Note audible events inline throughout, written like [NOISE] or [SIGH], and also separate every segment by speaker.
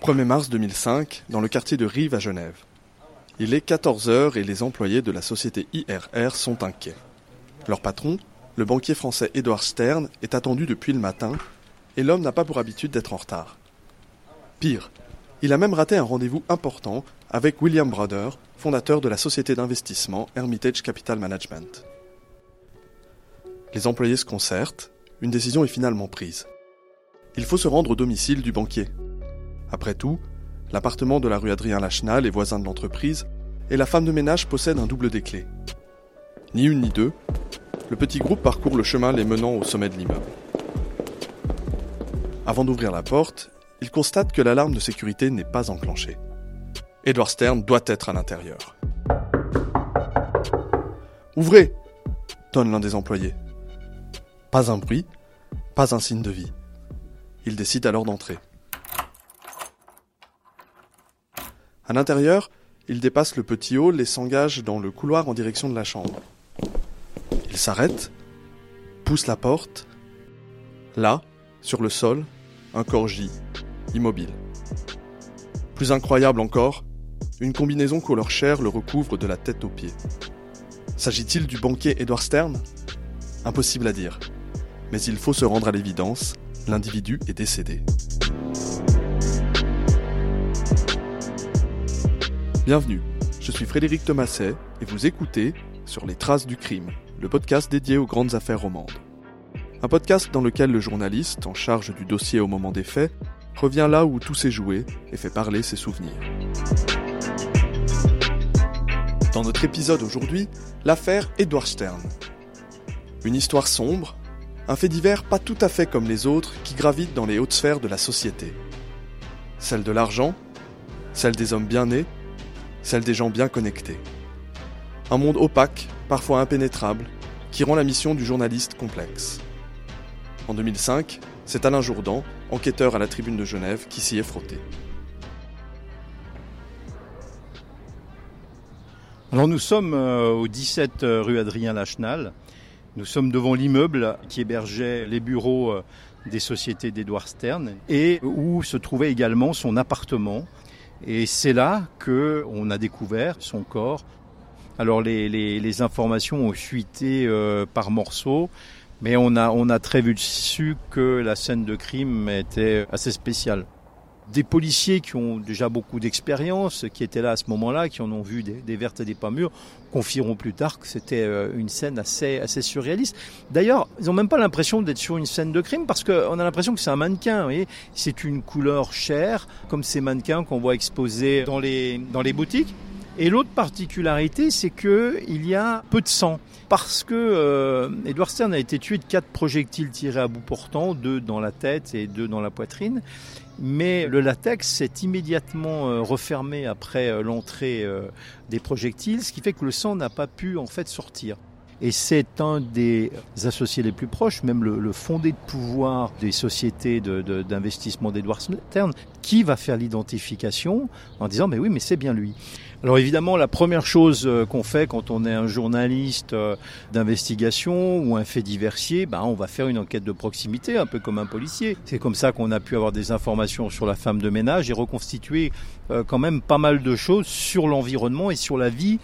Speaker 1: 1er mars 2005, dans le quartier de Rive à Genève. Il est 14h et les employés de la société IRR sont inquiets. Leur patron, le banquier français Édouard Stern, est attendu depuis le matin et l'homme n'a pas pour habitude d'être en retard. Pire, il a même raté un rendez-vous important avec William Brother, fondateur de la société d'investissement Hermitage Capital Management. Les employés se concertent, une décision est finalement prise. Il faut se rendre au domicile du banquier. Après tout, l'appartement de la rue Adrien Lachenal est voisin de l'entreprise et la femme de ménage possède un double des. Ni une ni deux, le petit groupe parcourt le chemin les menant au sommet de l'immeuble. Avant d'ouvrir la porte, il constate que l'alarme de sécurité n'est pas enclenchée. Edward Stern doit être à l'intérieur. Ouvrez tonne l'un des employés. Pas un bruit, pas un signe de vie. Il décide alors d'entrer. À l'intérieur, il dépasse le petit hall et s'engage dans le couloir en direction de la chambre. Il s'arrête, pousse la porte. Là, sur le sol, un corps gît, immobile. Plus incroyable encore, une combinaison couleur chair le recouvre de la tête aux pieds. S'agit-il du banquier Edward Stern? Impossible à dire. Mais il faut se rendre à l'évidence, l'individu est décédé. Bienvenue, je suis Frédéric Thomaset et vous écoutez Sur les traces du crime, le podcast dédié aux grandes affaires romandes. Un podcast dans lequel le journaliste, en charge du dossier au moment des faits, revient là où tout s'est joué et fait parler ses souvenirs. Dans notre épisode aujourd'hui, l'affaire Edward Stern. Une histoire sombre, un fait divers pas tout à fait comme les autres qui gravitent dans les hautes sphères de la société. Celle de l'argent, celle des hommes bien nés, celle des gens bien connectés. Un monde opaque, parfois impénétrable, qui rend la mission du journaliste complexe. En 2005, c'est Alain Jourdan, enquêteur à la tribune de Genève, qui s'y est frotté.
Speaker 2: Alors nous sommes euh, au 17 euh, rue Adrien Lachenal. Nous sommes devant l'immeuble qui hébergeait les bureaux euh, des sociétés d'Edouard Stern et où se trouvait également son appartement. Et c'est là que on a découvert son corps. Alors les, informations ont fuité par morceaux. Mais on a, on a très vite su que la scène de crime était assez spéciale. Des policiers qui ont déjà beaucoup d'expérience, qui étaient là à ce moment-là, qui en ont vu des, vertes et des pas mûres, confieront plus tard que c'était euh, une scène assez, assez surréaliste. D'ailleurs, ils n'ont même pas l'impression d'être sur une scène de crime parce qu'on a l'impression que c'est un mannequin. C'est une couleur chère, comme ces mannequins qu'on voit exposés dans les, dans les boutiques. Et l'autre particularité, c'est que il y a peu de sang. Parce que euh, Edward Stern a été tué de quatre projectiles tirés à bout portant, deux dans la tête et deux dans la poitrine. Mais le latex s'est immédiatement euh, refermé après euh, l'entrée euh, des projectiles, ce qui fait que le sang n'a pas pu en fait sortir. Et c'est un des associés les plus proches, même le, le fondé de pouvoir des sociétés d'investissement de, d'Edward Stern, qui va faire l'identification en disant mais oui mais c'est bien lui. Alors évidemment la première chose euh, qu'on fait quand on est un journaliste euh, d'investigation ou un fait diversier, ben on va faire une enquête de proximité un peu comme un policier. C'est comme ça qu'on a pu avoir des informations sur la femme de ménage et reconstituer euh, quand même pas mal de choses sur l'environnement et sur la vie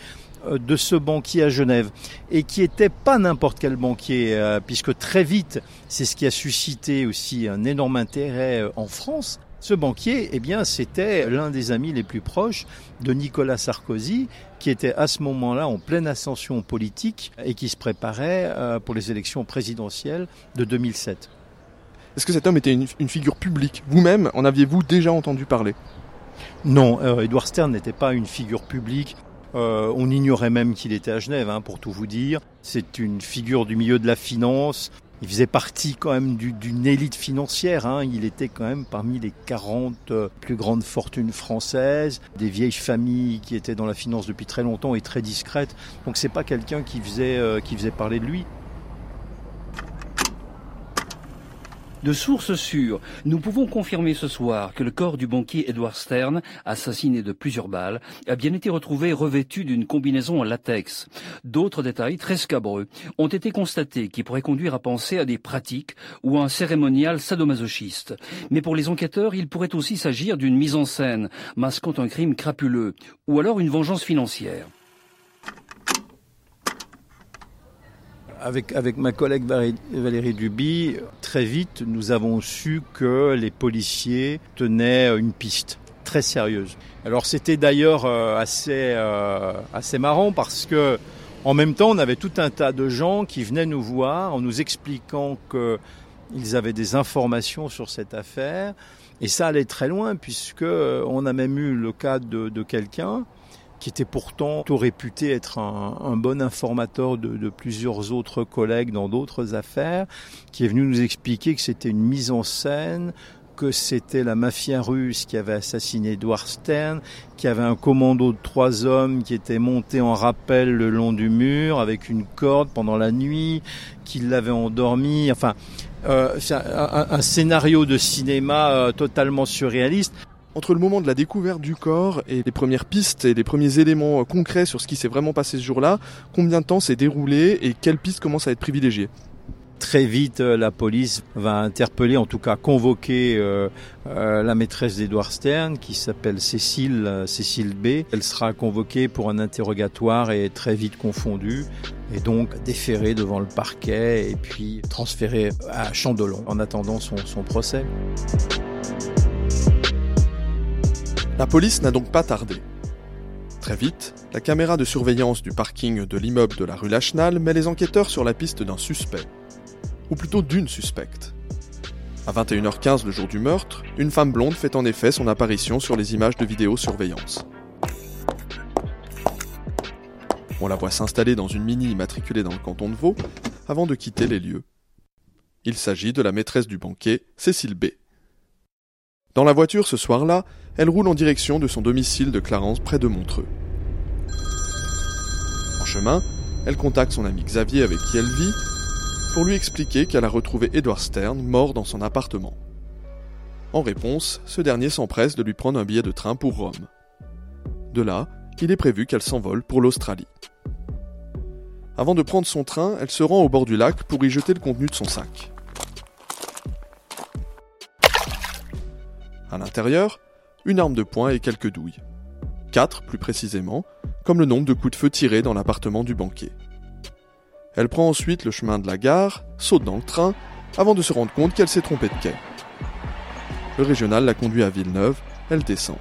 Speaker 2: de ce banquier à Genève et qui était pas n'importe quel banquier euh, puisque très vite c'est ce qui a suscité aussi un énorme intérêt euh, en France. Ce banquier, eh bien, c'était l'un des amis les plus proches de Nicolas Sarkozy, qui était à ce moment-là en pleine ascension politique et qui se préparait pour les élections présidentielles de 2007.
Speaker 1: Est-ce que cet homme était une, une figure publique? Vous-même, en aviez-vous déjà entendu parler?
Speaker 2: Non, euh, Edward Stern n'était pas une figure publique. Euh, on ignorait même qu'il était à Genève, hein, pour tout vous dire. C'est une figure du milieu de la finance. Il faisait partie quand même d'une élite financière. Hein. Il était quand même parmi les 40 euh, plus grandes fortunes françaises, des vieilles familles qui étaient dans la finance depuis très longtemps et très discrètes. Donc c'est pas quelqu'un qui faisait euh, qui faisait parler de lui.
Speaker 3: De sources sûres, nous pouvons confirmer ce soir que le corps du banquier Edward Stern, assassiné de plusieurs balles, a bien été retrouvé revêtu d'une combinaison en latex. D'autres détails très scabreux ont été constatés qui pourraient conduire à penser à des pratiques ou à un cérémonial sadomasochiste. Mais pour les enquêteurs, il pourrait aussi s'agir d'une mise en scène masquant un crime crapuleux ou alors une vengeance financière.
Speaker 2: Avec, ma collègue Valérie Duby, très vite, nous avons su que les policiers tenaient une piste très sérieuse. Alors c'était d'ailleurs euh, assez, euh, assez marrant parce que en même temps, on avait tout un tas de gens qui venaient nous voir en nous expliquant qu'ils avaient des informations sur cette affaire. Et ça allait très loin puisque euh, on a même eu le cas de quelqu'un qui était pourtant tout réputé être un, bon informateur de, plusieurs autres collègues dans d'autres affaires, qui est venu nous expliquer que c'était une mise en scène, que c'était la mafia russe qui avait assassiné Edward Stern, qui avait un commando de trois hommes qui était monté en rappel le long du mur avec une corde pendant la nuit, qui l'avait endormi. Enfin, euh, un, scénario de cinéma euh, totalement surréaliste.
Speaker 1: Entre le moment de la découverte du corps et les premières pistes et les premiers éléments euh, concrets sur ce qui s'est vraiment passé ce jour-là, combien de temps s'est déroulé et quelles pistes commencent à être privilégiées?
Speaker 2: Très vite, euh, la police va interpeller, en tout cas convoquer euh, la maîtresse d'Edouard Stern, qui s'appelle Cécile, Cécile B. Elle sera convoquée pour un interrogatoire et très vite confondue, et donc déférée devant le parquet et puis transférée à Chandelon en attendant son, son procès.
Speaker 1: La police n'a donc pas tardé. Très vite, la caméra de surveillance du parking de l'immeuble de la rue Lachenal met les enquêteurs sur la piste d'un suspect. Ou plutôt d'une suspecte. À 21h15 le jour du meurtre, une femme blonde fait en effet son apparition sur les images de vidéosurveillance. On la voit s'installer dans une mini immatriculée dans le canton de Vaud avant de quitter les lieux. Il s'agit de la maîtresse du banquet, Cécile B. Dans la voiture ce soir-là, elle roule en direction de son domicile de Clarence près de Montreux. En chemin, elle contacte son ami Xavier avec qui elle vit pour lui expliquer qu'elle a retrouvé Edward Stern mort dans son appartement. En réponse, ce dernier s'empresse de lui prendre un billet de train pour Rome. De là, il est prévu qu'elle s'envole pour l'Australie. Avant de prendre son train, elle se rend au bord du lac pour y jeter le contenu de son sac. À l'intérieur, une arme de poing et quelques douilles. Quatre, plus précisément, comme le nombre de coups de feu tirés dans l'appartement du banquier. Elle prend ensuite le chemin de la gare, saute dans le train, avant de se rendre compte qu'elle s'est trompée de quai. Le régional la conduit à Villeneuve, elle descend.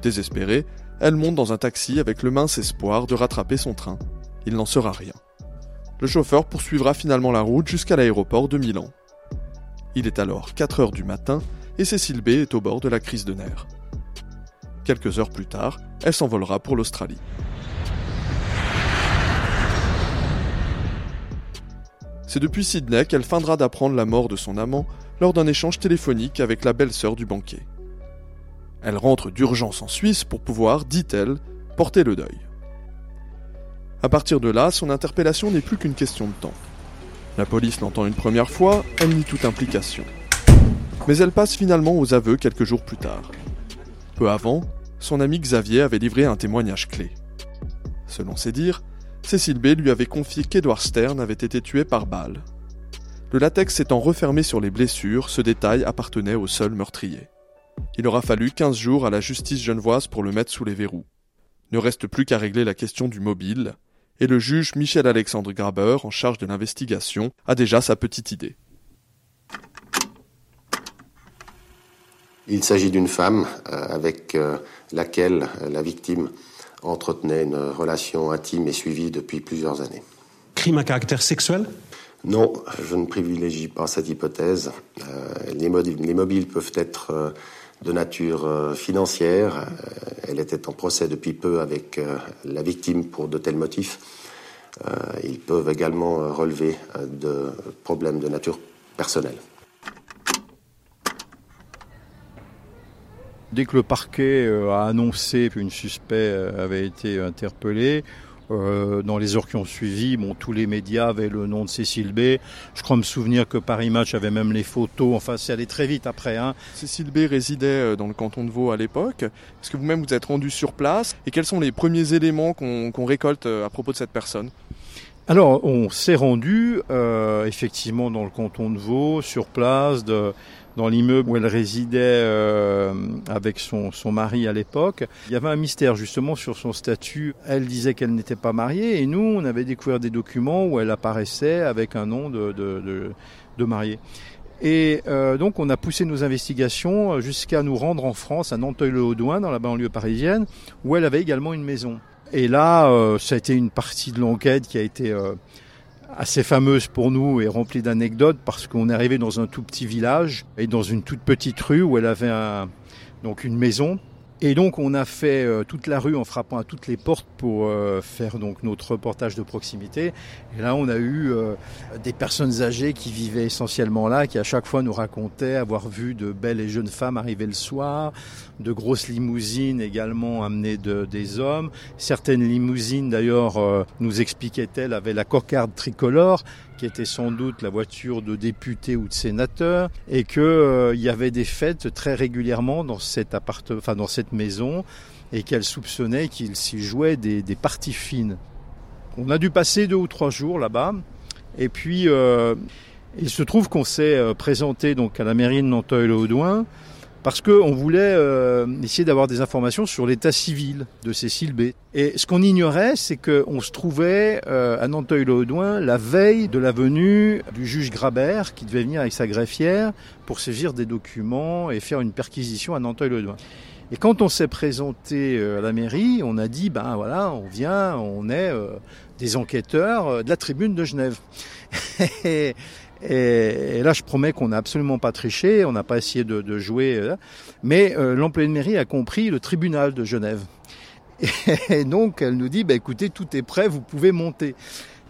Speaker 1: Désespérée, elle monte dans un taxi avec le mince espoir de rattraper son train. Il n'en sera rien. Le chauffeur poursuivra finalement la route jusqu'à l'aéroport de Milan. Il est alors 4 heures du matin et Cécile B est au bord de la crise de nerfs. Quelques heures plus tard, elle s'envolera pour l'Australie. C'est depuis Sydney qu'elle feindra d'apprendre la mort de son amant lors d'un échange téléphonique avec la belle-sœur du banquier. Elle rentre d'urgence en Suisse pour pouvoir, dit-elle, porter le deuil. À partir de là, son interpellation n'est plus qu'une question de temps. La police l'entend une première fois, elle nie toute implication. Mais elle passe finalement aux aveux quelques jours plus tard. Peu avant, son ami Xavier avait livré un témoignage clé. Selon ses dires, Cécile B lui avait confié qu'Edward Stern avait été tué par balle. Le latex s'étant refermé sur les blessures, ce détail appartenait au seul meurtrier. Il aura fallu 15 jours à la justice genevoise pour le mettre sous les verrous. Ne reste plus qu'à régler la question du mobile, et le juge Michel-Alexandre Graber, en charge de l'investigation, a déjà sa petite idée.
Speaker 4: Il s'agit d'une femme euh, avec euh, laquelle euh, la victime entretenait une relation intime et suivie depuis plusieurs années.
Speaker 5: Crime à caractère sexuel?
Speaker 4: Non, je ne privilégie pas cette hypothèse. Les mobiles peuvent être de nature financière. Elle était en procès depuis peu avec la victime pour de tels motifs. Ils peuvent également relever de problèmes de nature personnelle.
Speaker 2: Dès que le parquet euh, a annoncé qu'une suspect euh, avait été interpellée, Euh, dans les heures qui ont suivi, bon, tous les médias avaient le nom de Cécile B. Je crois me souvenir que Paris Match avait même les photos. Enfin, c'est allé très vite après. Hein.
Speaker 1: Cécile B résidait dans le canton de Vaud à l'époque. Est-ce que vous-même vous êtes rendu sur place? Et quels sont les premiers éléments qu'on récolte à propos de cette personne?
Speaker 2: Alors, on s'est rendu euh, effectivement dans le canton de Vaud, sur place, de, dans l'immeuble où elle résidait euh, avec son, son mari à l'époque. Il y avait un mystère justement sur son statut. Elle disait qu'elle n'était pas mariée et nous, on avait découvert des documents où elle apparaissait avec un nom de, de, de, de mariée. Et euh, donc on a poussé nos investigations jusqu'à nous rendre en France, à Nanteuil-le-Haudouin, dans la banlieue parisienne, où elle avait également une maison. Et là, euh, ça a été une partie de l'enquête qui a été euh, assez fameuse pour nous et remplie d'anecdotes parce qu'on est arrivé dans un tout petit village et dans une toute petite rue où elle avait donc une maison et donc on a fait euh, toute la rue en frappant à toutes les portes pour euh, faire donc notre reportage de proximité. Et là on a eu euh, des personnes âgées qui vivaient essentiellement là, qui à chaque fois nous racontaient avoir vu de belles et jeunes femmes arriver le soir, de grosses limousines également amenées de, des hommes. Certaines limousines d'ailleurs nous expliquaient-elles avaient la cocarde tricolore qui était sans doute la voiture de députés ou de sénateurs, et qu'il euh, y avait des fêtes très régulièrement dans cette enfin dans cette maison, et qu'elle soupçonnait qu'il s'y jouait des, des, parties fines. On a dû passer deux ou trois jours là-bas, et puis euh, il se trouve qu'on s'est euh, présenté donc à la mairie de Nanteuil-le-Haudouin parce qu'on voulait euh, essayer d'avoir des informations sur l'état civil de Cécile B. Et ce qu'on ignorait, c'est qu'on se trouvait euh, à Nanteuil-le-Haudouin la veille de la venue du juge Grabert, qui devait venir avec sa greffière pour saisir des documents et faire une perquisition à Nanteuil-le-Haudouin. Et quand on s'est présenté euh, à la mairie, on a dit, ben voilà, on vient, on est euh, des enquêteurs euh, de la tribune de Genève. [LAUGHS] Et, là, je promets qu'on n'a absolument pas triché, on n'a pas essayé de, de jouer. Euh, mais euh, l'employé de mairie a compris le tribunal de Genève. [LAUGHS] Et donc, elle nous dit, bah, écoutez, tout est prêt, vous pouvez monter.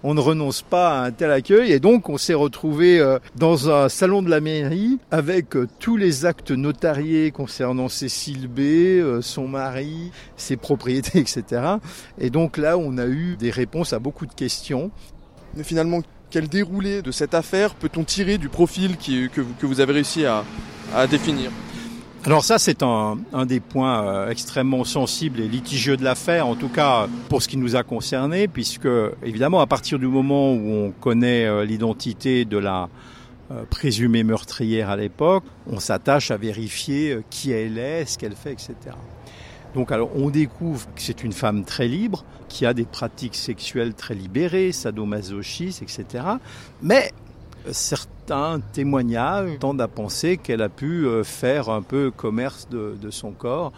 Speaker 2: On ne renonce pas à un tel accueil et donc on s'est retrouvé euh, dans un salon de la mairie avec euh, tous les actes notariés concernant Cécile B, son mari, ses propriétés, [LAUGHS] etc. Et donc là, on a eu des réponses à beaucoup de questions.
Speaker 1: Mais finalement, quel déroulé de cette affaire peut-on tirer du profil que, vous, avez réussi à, définir?
Speaker 2: Alors ça, c'est un, des points euh, extrêmement sensibles et litigieux de l'affaire, en tout cas pour ce qui nous a concerné, puisque évidemment, à partir du moment où on connaît euh, l'identité de la euh, présumée meurtrière à l'époque, on s'attache à vérifier qui elle est, ce qu'elle fait, etc. Donc alors on découvre que c'est une femme très libre, qui a des pratiques sexuelles très libérées, sadomasochistes, etc. Mais certains témoignages tendent à penser qu'elle a pu euh, faire un peu commerce de, de son corps,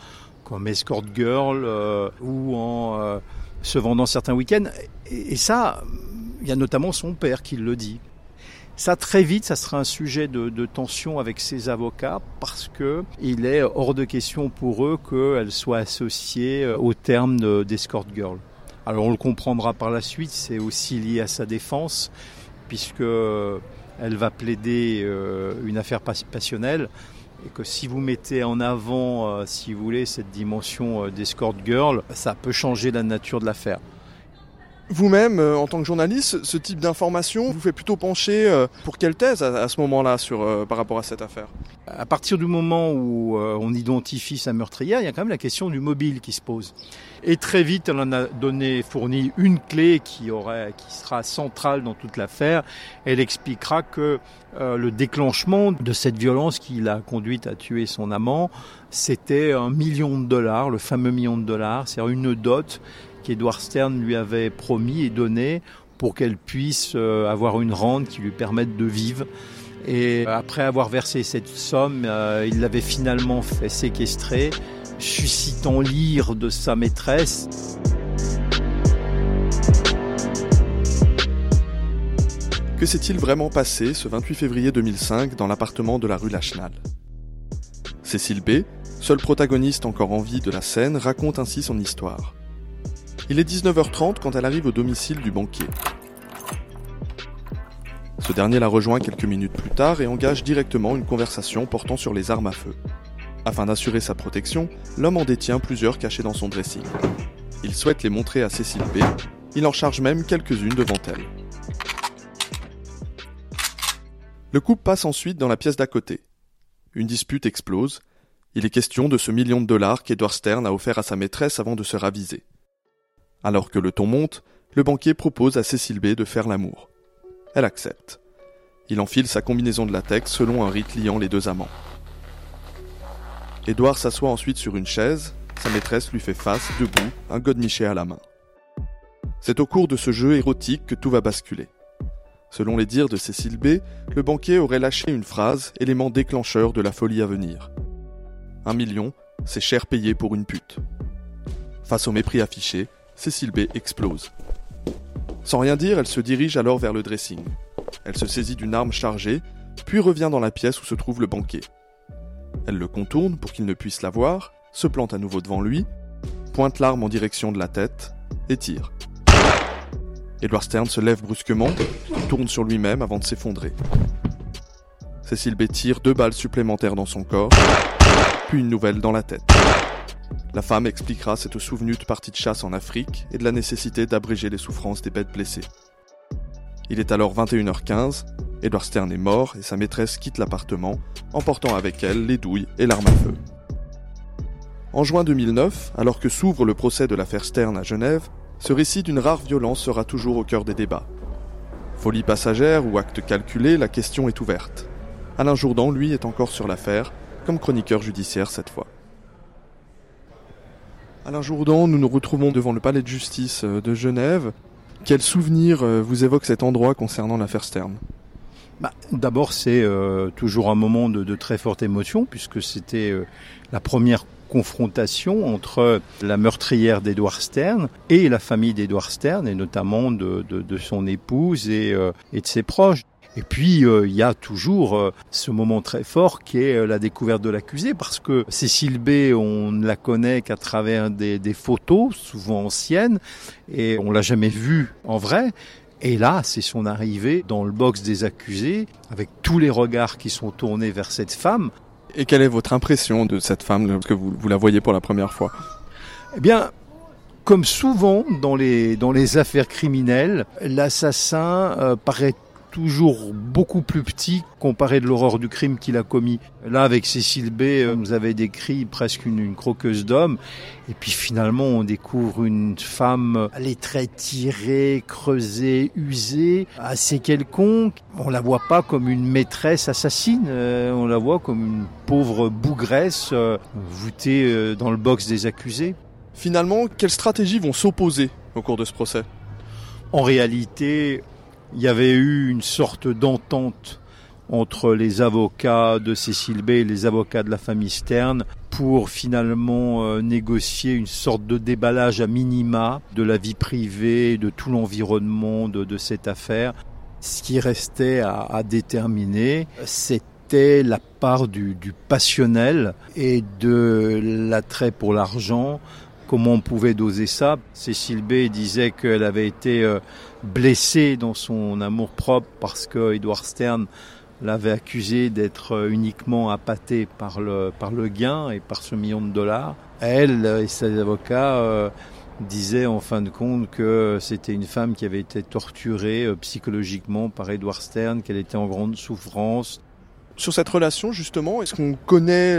Speaker 2: comme escort girl euh, ou en euh, se vendant certains week-ends. Et, et ça, il y a notamment son père qui le dit. Ça très vite, ça sera un sujet de, de, tension avec ses avocats parce que il est hors de question pour eux qu'elle soit associée au terme d'escort girl. Alors on le comprendra par la suite, c'est aussi lié à sa défense puisque elle va plaider euh, une affaire passionnelle et que si vous mettez en avant, euh, si vous voulez, cette dimension euh, d'escort girl, ça peut changer la nature de l'affaire.
Speaker 1: Vous-même, euh, en tant que journaliste, ce type d'information vous fait plutôt pencher euh, pour quelle thèse à, ce moment-là sur euh, par rapport à cette affaire?
Speaker 2: À partir du moment où on identifie sa meurtrière, il y a quand même la question du mobile qui se pose. Et très vite, elle en a donné, fourni une clé qui aurait, qui sera centrale dans toute l'affaire. Elle expliquera que euh, le déclenchement de cette violence qui l'a conduite à tuer son amant, c'était un million de dollars, le fameux million de dollars, c'est-à-dire une dot qu'Edward Stern lui avait promis et donné pour qu'elle puisse euh, avoir une rente qui lui permette de vivre. Et après avoir versé cette somme, euh, il l'avait finalement fait séquestrer, suscitant l'ire de sa maîtresse.
Speaker 1: Que s'est-il vraiment passé ce 28 février 2005 dans l'appartement de la rue Lachenal? Cécile B, seule protagoniste encore en vie de la scène, raconte ainsi son histoire. Il est 19h30 quand elle arrive au domicile du banquier. Ce dernier la rejoint quelques minutes plus tard et engage directement une conversation portant sur les armes à feu. Afin d'assurer sa protection, l'homme en détient plusieurs cachés dans son dressing. Il souhaite les montrer à Cécile B, Il en charge même quelques-unes devant elle. Le couple passe ensuite dans la pièce d'à côté. Une dispute explose. Il est question de ce million de dollars qu'Edward Stern a offert à sa maîtresse avant de se raviser. Alors que le ton monte, le banquier propose à Cécile B de faire l'amour. Elle accepte. Il enfile sa combinaison de latex selon un rite liant les deux amants. Édouard s'assoit ensuite sur une chaise, sa maîtresse lui fait face, debout, un godemiché à la main. C'est au cours de ce jeu érotique que tout va basculer. Selon les dires de Cécile B, le banquier aurait lâché une phrase, élément déclencheur de la folie à venir. Un million, c'est cher payé pour une pute. Face au mépris affiché, Cécile B explose. Sans rien dire, elle se dirige alors vers le dressing. Elle se saisit d'une arme chargée, puis revient dans la pièce où se trouve le banquier. Elle le contourne pour qu'il ne puisse la voir, se plante à nouveau devant lui, pointe l'arme en direction de la tête et tire. Edward Stern se lève brusquement, tourne sur lui-même avant de s'effondrer. Cécile B tire deux balles supplémentaires dans son corps, puis une nouvelle dans la tête. La femme expliquera cette souvenue de partie de chasse en Afrique et de la nécessité d'abréger les souffrances des bêtes blessées. Il est alors 21h15, Edward Stern est mort et sa maîtresse quitte l'appartement, emportant avec elle les douilles et l'arme à feu. En juin 2009, alors que s'ouvre le procès de l'affaire Stern à Genève, ce récit d'une rare violence sera toujours au cœur des débats. Folie passagère ou acte calculé, la question est ouverte. Alain Jourdan, lui, est encore sur l'affaire, comme chroniqueur judiciaire cette fois. Alain Jourdan, nous nous retrouvons devant le palais de justice euh, de Genève. Quel souvenir euh, vous évoque cet endroit concernant l'affaire Stern?
Speaker 2: Bah, D'abord, c'est euh, toujours un moment de, très forte émotion, puisque c'était la première confrontation entre la meurtrière d'Edouard Stern et la famille d'Edouard Stern, et notamment de, de, de son épouse et de ses proches. Et puis euh, il y a toujours euh, ce moment très fort qui est euh, la découverte de l'accusé, parce que Cécile B, on ne la connaît qu'à travers des, des, photos, souvent anciennes, et on l'a jamais vue en vrai. Et là, c'est son arrivée dans le box des accusés, avec tous les regards qui sont tournés vers cette femme.
Speaker 1: Et quelle est votre impression de cette femme lorsque vous, vous la voyez pour la première fois?
Speaker 2: Eh bien, comme souvent dans les, dans les affaires criminelles, l'assassin euh, paraît toujours beaucoup plus petit comparé de l'horreur du crime qu'il a commis. Là, avec Cécile B, euh, vous avez décrit presque une, une croqueuse d'homme. Et puis finalement, on découvre une femme, les traits tirés, creusés, usés, assez quelconque. On la voit pas comme une maîtresse assassine, euh, on la voit comme une pauvre bougresse euh, voûtée euh, dans le box des accusés.
Speaker 1: Finalement, quelles stratégies vont s'opposer au cours de ce procès?
Speaker 2: En réalité, il y avait eu une sorte d'entente entre les avocats de Cécile B et les avocats de la famille Stern pour finalement euh, négocier une sorte de déballage à minima de la vie privée, de tout l'environnement de, cette affaire. Ce qui restait à, à déterminer, c'était la part du, du passionnel et de l'attrait pour l'argent comment on pouvait doser ça? Cécile B disait qu'elle avait été euh, blessée dans son amour propre parce que Edward Stern l'avait accusé d'être euh, uniquement appâté par le, par le gain et par ce million de dollars. Elle et ses avocats euh, disaient en fin de compte que c'était une femme qui avait été torturée psychologiquement par Edward Stern, qu'elle était en grande souffrance.
Speaker 1: Sur cette relation, justement, est-ce qu'on connaît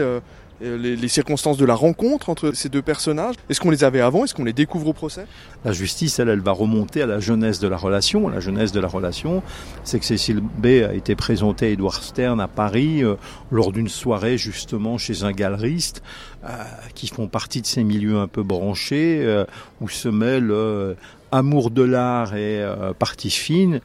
Speaker 1: les, les, circonstances de la rencontre entre ces deux personnages Est-ce qu'on les avait avant Est-ce qu'on les découvre au procès?
Speaker 2: La justice, elle, elle va remonter à la jeunesse de la relation. La jeunesse de la relation, c'est que Cécile B a été présentée à Edward Stern à Paris euh, lors d'une soirée justement chez un galeriste euh, qui font partie de ces milieux un peu branchés euh, où se mêlent amour de l'art et partie fine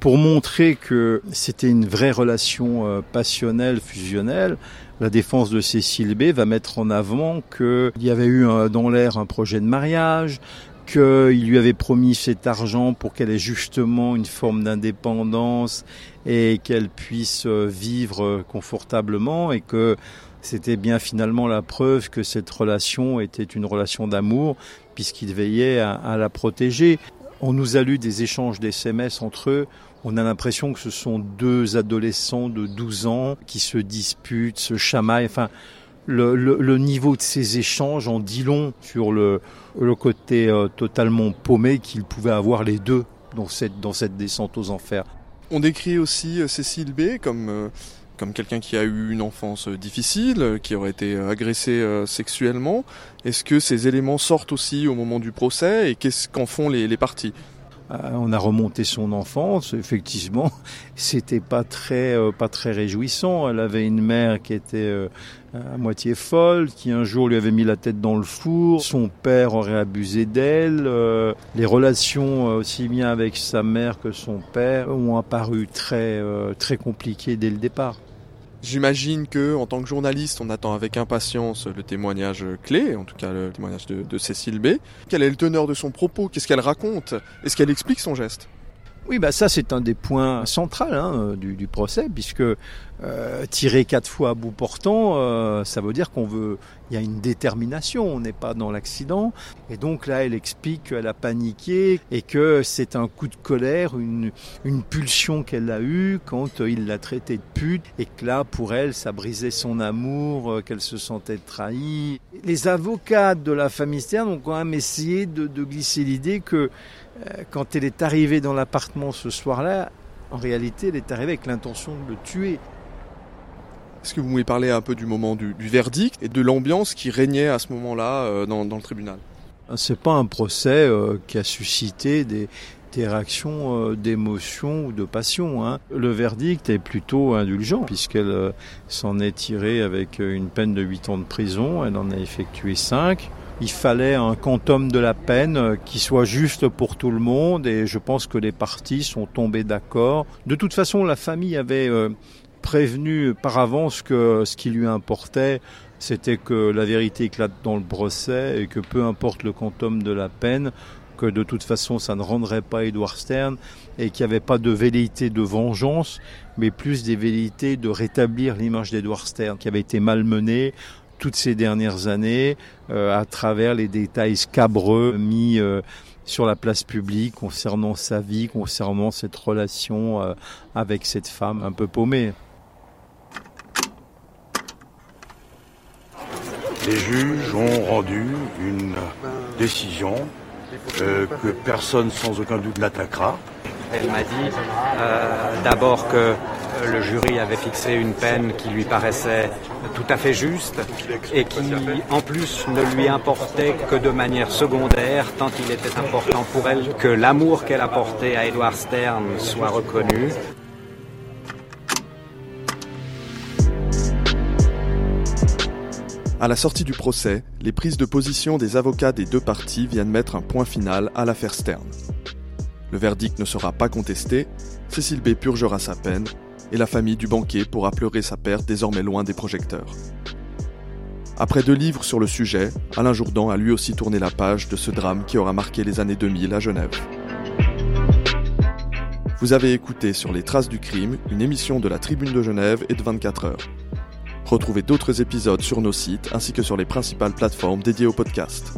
Speaker 2: pour montrer que c'était une vraie relation euh, passionnelle, fusionnelle, la défense de Cécile B va mettre en avant qu'il y avait eu un, dans l'air un projet de mariage, qu'il lui avait promis cet argent pour qu'elle ait justement une forme d'indépendance et qu'elle puisse euh, vivre confortablement et que c'était bien finalement la preuve que cette relation était une relation d'amour puisqu'il veillait à, à la protéger. On nous a lu des échanges d'SMS entre eux. On a l'impression que ce sont deux adolescents de 12 ans qui se disputent, se chamaillent. Enfin, le, niveau de ces échanges en dit long sur le, le côté euh, totalement paumé qu'ils pouvaient avoir les deux dans cette, dans cette descente aux enfers.
Speaker 1: On décrit aussi euh, Cécile B comme, euh, comme quelqu'un qui a eu une enfance difficile, qui aurait été agressé sexuellement. Est-ce que ces éléments sortent aussi au moment du procès et qu'est-ce qu'en font les, parties?
Speaker 2: Euh, on a remonté son enfance. Effectivement, [LAUGHS] c'était pas très euh, pas très réjouissant. Elle avait une mère qui était euh, à moitié folle, qui un jour lui avait mis la tête dans le four. Son père aurait abusé d'elle. les relations aussi bien avec sa mère que son père ont apparu très très compliquées dès le départ.
Speaker 1: J'imagine que, en tant que journaliste, on attend avec impatience le témoignage clé, en tout cas le témoignage de, Cécile B. Quel est le teneur de son propos? Qu'est-ce qu'elle raconte? Est-ce qu'elle explique son geste?
Speaker 2: Oui, bah ça c'est un des points centraux hein, du, procès, puisque euh, tirer quatre fois à bout portant, euh, ça veut dire qu'on veut, il y a une détermination, on n'est pas dans l'accident, et donc là elle explique qu'elle a paniqué et que c'est un coup de colère, une, une pulsion qu'elle a eue quand il l'a traitée de pute, et que là pour elle ça brisait son amour, euh, qu'elle se sentait trahie. Les avocats de la famille Stern ont quand même essayé de, de glisser l'idée que euh, quand elle est arrivée dans l'appartement ce soir-là, en réalité, elle est arrivée avec l'intention de le tuer.
Speaker 1: Est-ce que vous pouvez parler un peu du moment du, verdict et de l'ambiance qui régnait à ce moment-là euh, dans, le tribunal?
Speaker 2: C'est pas un procès euh, qui a suscité des, réactions d'émotion ou de passion. Hein. Le verdict est plutôt indulgent puisqu'elle s'en est tirée avec une peine de 8 ans de prison. Elle en a effectué 5 il fallait un quantum de la peine euh, qui soit juste pour tout le monde et je pense que les parties sont tombées d'accord. De toute façon, la famille avait euh, prévenu par avance que ce qui lui importait, c'était que la vérité éclate dans le procès et que peu importe le quantum de la peine, que de toute façon ça ne rendrait pas Edward Stern et qu'il n'y avait pas de velléité de vengeance, mais plus des velléités de rétablir l'image d'Edward Stern qui avait été malmenée toutes ces dernières années euh, à travers les détails scabreux mis euh, sur la place publique concernant sa vie, concernant cette relation euh, avec cette femme un peu paumée.
Speaker 6: Les juges ont rendu une décision que personne sans aucun doute l'attaquera.
Speaker 7: Elle m'a dit d'abord que le jury avait fixé une peine qui lui paraissait tout à fait juste et qui en plus ne lui importait que de manière secondaire tant il était important pour elle que l'amour qu'elle apportait à Edward Stern soit reconnu.
Speaker 1: À la sortie du procès, les prises de position des avocats des deux parties viennent mettre un point final à l'affaire Stern. Le verdict ne sera pas contesté, Cécile B purgera sa peine et la famille du banquier pourra pleurer sa perte désormais loin des projecteurs. Après deux livres sur le sujet, Alain Jourdan a lui aussi tourné la page de ce drame qui aura marqué les années 2000 à Genève. Vous avez écouté sur les traces du crime une émission de la Tribune de Genève et de 24 heures. Retrouvez d'autres épisodes sur nos sites ainsi que sur les principales plateformes dédiées au podcast.